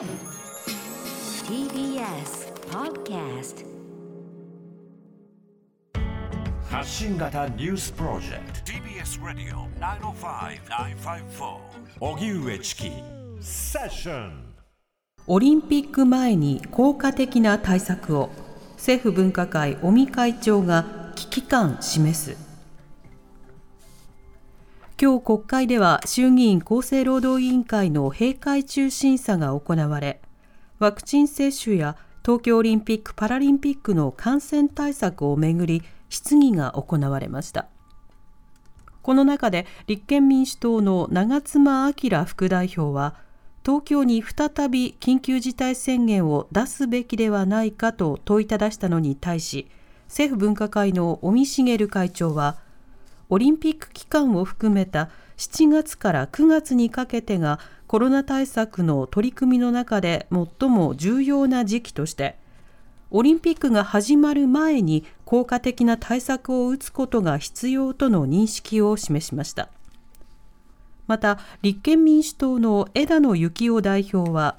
TBS Podcast 発信型ニュースプロジェクト。TBS Radio 905-954荻上チキ。セッション。オリンピック前に効果的な対策を。政府分科会尾身会長が危機感示す今日国会では衆議院厚生労働委員会の閉会中審査が行われワクチン接種や東京オリンピック・パラリンピックの感染対策をめぐり質疑が行われました。この中で立憲民主党の長妻昭副代表は東京に再び緊急事態宣言を出すべきではないかと問いただしたのに対し政府分科会の尾身茂会長はオリンピック期間を含めた7月から9月にかけてがコロナ対策の取り組みの中で最も重要な時期としてオリンピックが始まる前に効果的な対策を打つことが必要との認識を示しました。また立憲民主党の枝野幸男代表は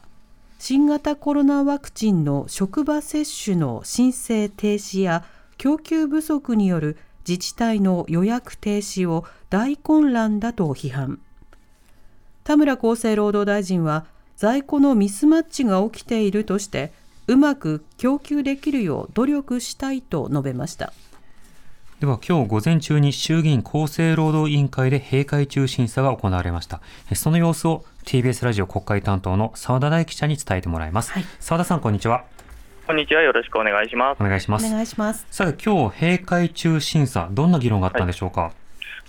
新型コロナワクチンの職場接種の申請停止や供給不足による自治体の予約停止を大混乱だと批判。田村厚生労働大臣は在庫のミスマッチが起きているとしてうまく供給できるよう努力したいと述べました。では今日午前中に衆議院厚生労働委員会で閉会中審査が行われました。その様子を TBS ラジオ国会担当の澤田大記者に伝えてもらいます、はい。澤田さんこんにちはこんにちは。よろしくお願いします。お願いしますお願いしますさあ今日閉会中審査どんな議論があったんでしょうか、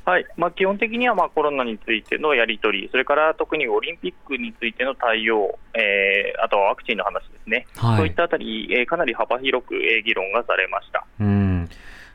はい。まあ、基本的にはまあコロナについてのやり取り、それから特にオリンピックについての対応、えーあとはワクチンの話ですね。はいそういったあたり、えーかなり幅広く、えー議論がされました。うん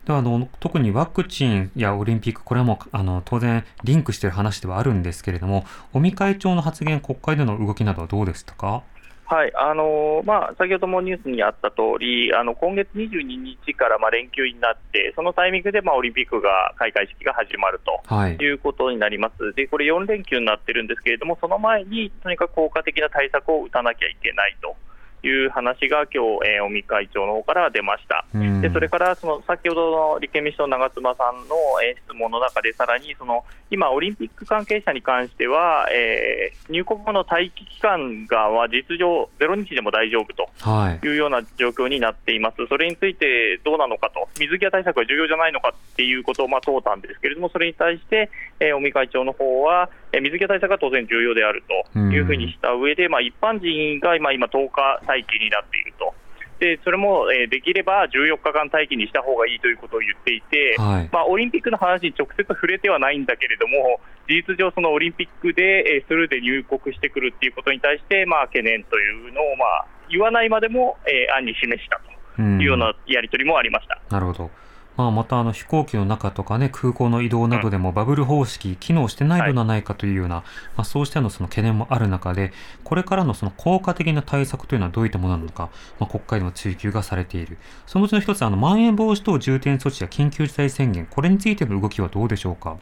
ではあの特にワクチンやオリンピック、これはもうあの当然リンクしている話ではあるんですけれども、尾身会長の発言、国会での動きなどはどうでしたか？はい。あのーまあ、先ほどもニュースにあった通り、あの、今月22日からまあ連休になって、そのタイミングでまあオリンピックが、開会式が始まると。はい、いうことになります。で、これ4連休になってるんですけれども、その前にとにかく効果的な対策を打たなきゃいけないという話が今日、えー尾身会長の方から出ました。うん。でそれからその先ほどの立憲民主党の長妻さんの、えー質問の中で、さらにその今、オリンピック関係者に関しては、えー入国後の待機期間がは実情、0日でも大丈夫とはい、いうような状況になっています、それについてどうなのかと、水際対策は重要じゃないのかっていうことをまあ問うたんですけれども、それに対して、えー尾身会長の方は、えー水際対策は当然重要であるというふうにした上で、まあ一般人が今、今10日待機になっていると。でそれも、えーできれば14日間待機にした方がいいということを言っていて、はいまあ、オリンピックの話に直接触れてはないんだけれども、事実上、そのオリンピックで、えースルーで入国してくるっていうことに対して、まあ、懸念というのを、まあ、言わないまでも、えー案に示したとうんいうようなやり取りもありました。なるほど。まあ、またあの飛行機の中とかね、空港の移動などでもバブル方式、機能してないのではないかというような、まあ、そうしたのその懸念もある中で、これからのその効果的な対策というのはどういったものなのか、まあ、国会でも追及がされている。そのうちの一つ、あの、まん延防止等重点措置や緊急事態宣言、これについての動きはどうでしょうか？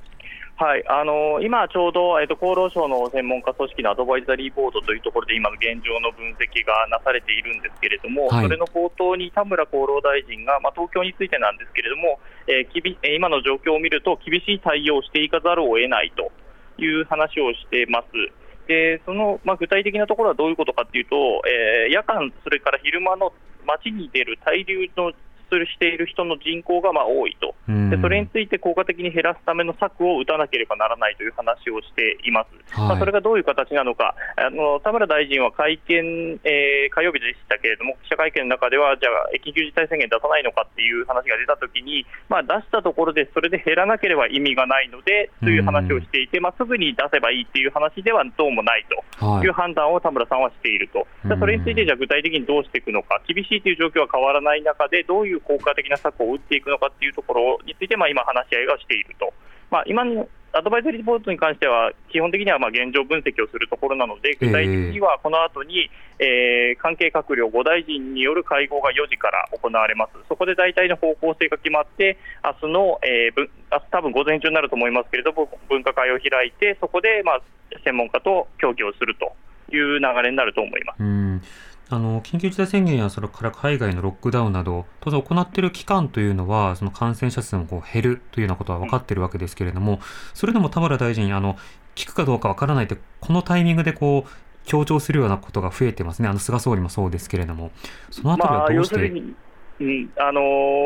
はい、あの今ちょうど、えっと厚労省の専門家組織のアドバイザリーボードというところで今の現状の分析がなされているんですけれども、はいそれの冒頭に田村厚労大臣が、まあ、東京についてなんですけれども、えーきびえー今の状況を見ると厳しい対応をしていかざるを得ないという話をしています。でその、まあ、具体的なところはどういうことかというと、えー夜間、それから昼間の街に出る滞留のしている人の人口がまあ多いと、うん。でそれについて効果的に減らすための策を打たなければならないという話をしています。はい。まあ、それがどういう形なのか、あの田村大臣は会見、えー火曜日でしたけれども、記者会見の中では、じゃあ、緊急事態宣言出さないのかっていう話が出たときに、まあ、出したところでそれで減らなければ意味がないのでという話をしていて、まあ、すぐに出せばいいっていう話ではどうもないと。はい。いう判断を田村さんはしていると、うん。でそれについてじゃあ具体的にどうしていくのか、厳しいという状況は変わらない中で、どういう効果的な策を打っていくのかっていうところについて、まあ、今、話し合いをしていると、まあ、今のアドバイザリーボードに関しては、基本的にはまあ現状分析をするところなので、具体的にはこの後に、えー関係閣僚5大臣による会合が4時から行われます、そこで大体の方向性が決まって、明日の、えー、ぶ明日多分午前中になると思いますけれども、分科会を開いて、そこで、まあ、専門家と協議をするという流れになると思います。あの緊急事態宣言やそれから海外のロックダウンなど、当然行っている期間というのは、その感染者数もこう減るというようなことは分かっているわけですけれども、それでも田村大臣、あの聞くかどうか分からないって、このタイミングでこう強調するようなことが増えてますね、あの菅総理もそうですけれども、そのあたりはどうして、まあうん。あの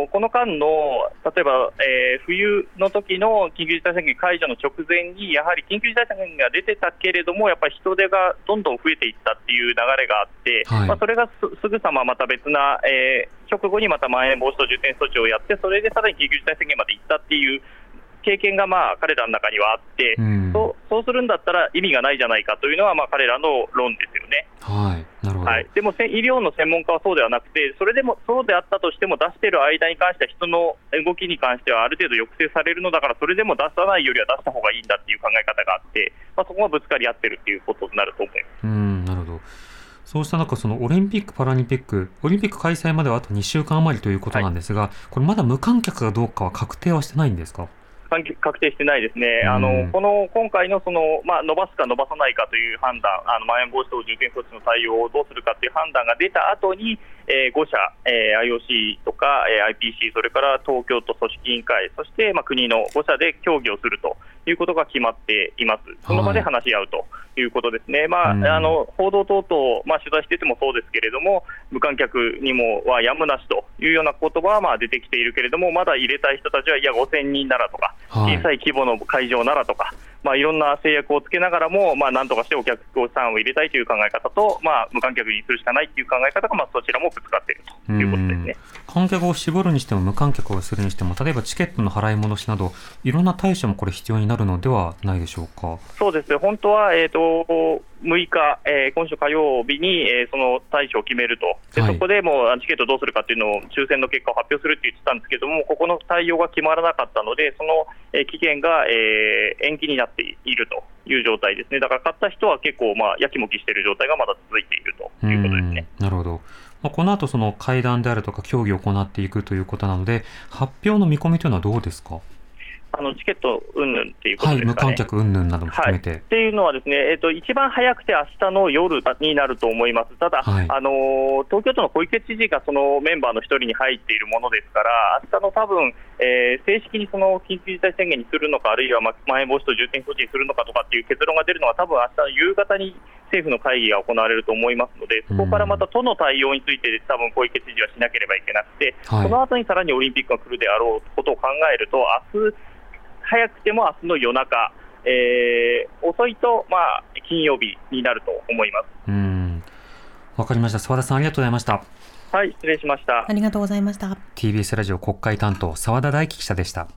ー、この間の、例えば、えー、冬の時の緊急事態宣言解除の直前に、やはり緊急事態宣言が出てたけれども、やっぱり人手がどんどん増えていったっていう流れがあって、はい、まあ、それがすぐさままた別な、えー、直後にまたまん延防止等重点措置をやって、それでさらに緊急事態宣言まで行ったっていう経験がまあ彼らの中にはあって、うん、そうそうするんだったら意味がないじゃないかというのはまあ彼らの論ですよね。はい。なるほど。はい、でも医療の専門家はそうではなくて、それでもそうであったとしても、出している間に関しては、人の動きに関してはある程度抑制されるのだから、それでも出さないよりは出した方がいいんだっていう考え方があって、まあ、そこがぶつかり合ってるっていうことになると思います。うん。なるほど。そうした中、そのオリンピック・パラリンピック、オリンピック開催まではあと2週間余りということなんですが、はい、これ、まだ無観客かどうかは確定はしてないんですか？確定してないですね、あのこの今回のその、まあ、伸ばすか伸ばさないかという判断、あのまん延防止等重点措置の対応をどうするかという判断が出た後に、えー、5社、えー、IOC とか、えー、IPC、それから東京都組織委員会、そして、まあ、国の5社で協議をするということが決まっています、その場で話し合うということですね、はい、まあ、あの報道等々、まあ、取材しててもそうですけれども、無観客にもはやむなしというような言葉はまあ出てきているけれども、まだ入れたい人たちは、いや、5000人ならとか、小さい規模の会場ならとか、まあ、いろんな制約をつけながらも、まあ、なんとかしてお客さんを入れたいという考え方と、まあ、無観客にするしかないという考え方が、まあ、そちらもぶつかっているということですね。観客を絞るにしても、無観客をするにしても、例えばチケットの払い戻しなど、いろんな対処もこれ、必要になるのではないでしょうか？そうです本当は、えーと6日、えー、今週火曜日に、えー、その対処を決めると、で、はい、そこでもうチケットどうするかっていうのを抽選の結果を発表するって言ってたんですけども、ここの対応が決まらなかったので、その、えー、期限が、えー、延期になっているという状態ですね、だから買った人は結構、まあ、やきもきしている状態がまだ続いているということですね。なるほどまあ、この後その会談であるとか協議を行っていくということなので、発表の見込みというのはどうですか？あのチケット云々っていうことですかね、はい、無観客云々なども含めて。はい、っていうのは、ですね、えーと、一番早くて明日の夜になると思います、ただ、はい、あの東京都の小池知事がそのメンバーの一人に入っているものですから、明日の多分、えー、正式にその緊急事態宣言にするのか、あるいはまん延防止等重点措置にするのかとかっていう結論が出るのは、多分明日の夕方に政府の会議が行われると思いますので、そこからまた都の対応について、多分小池知事はしなければいけなくて、その後にさらにオリンピックが来るであろうことを考えると、明日早くても明日の夜中、えー、遅いと、まあ、金曜日になると思います。うんわかりました。澤田さん、ありがとうございました。はい、失礼しました。ありがとうございました。TBS ラジオ国会担当、澤田大樹記者でした。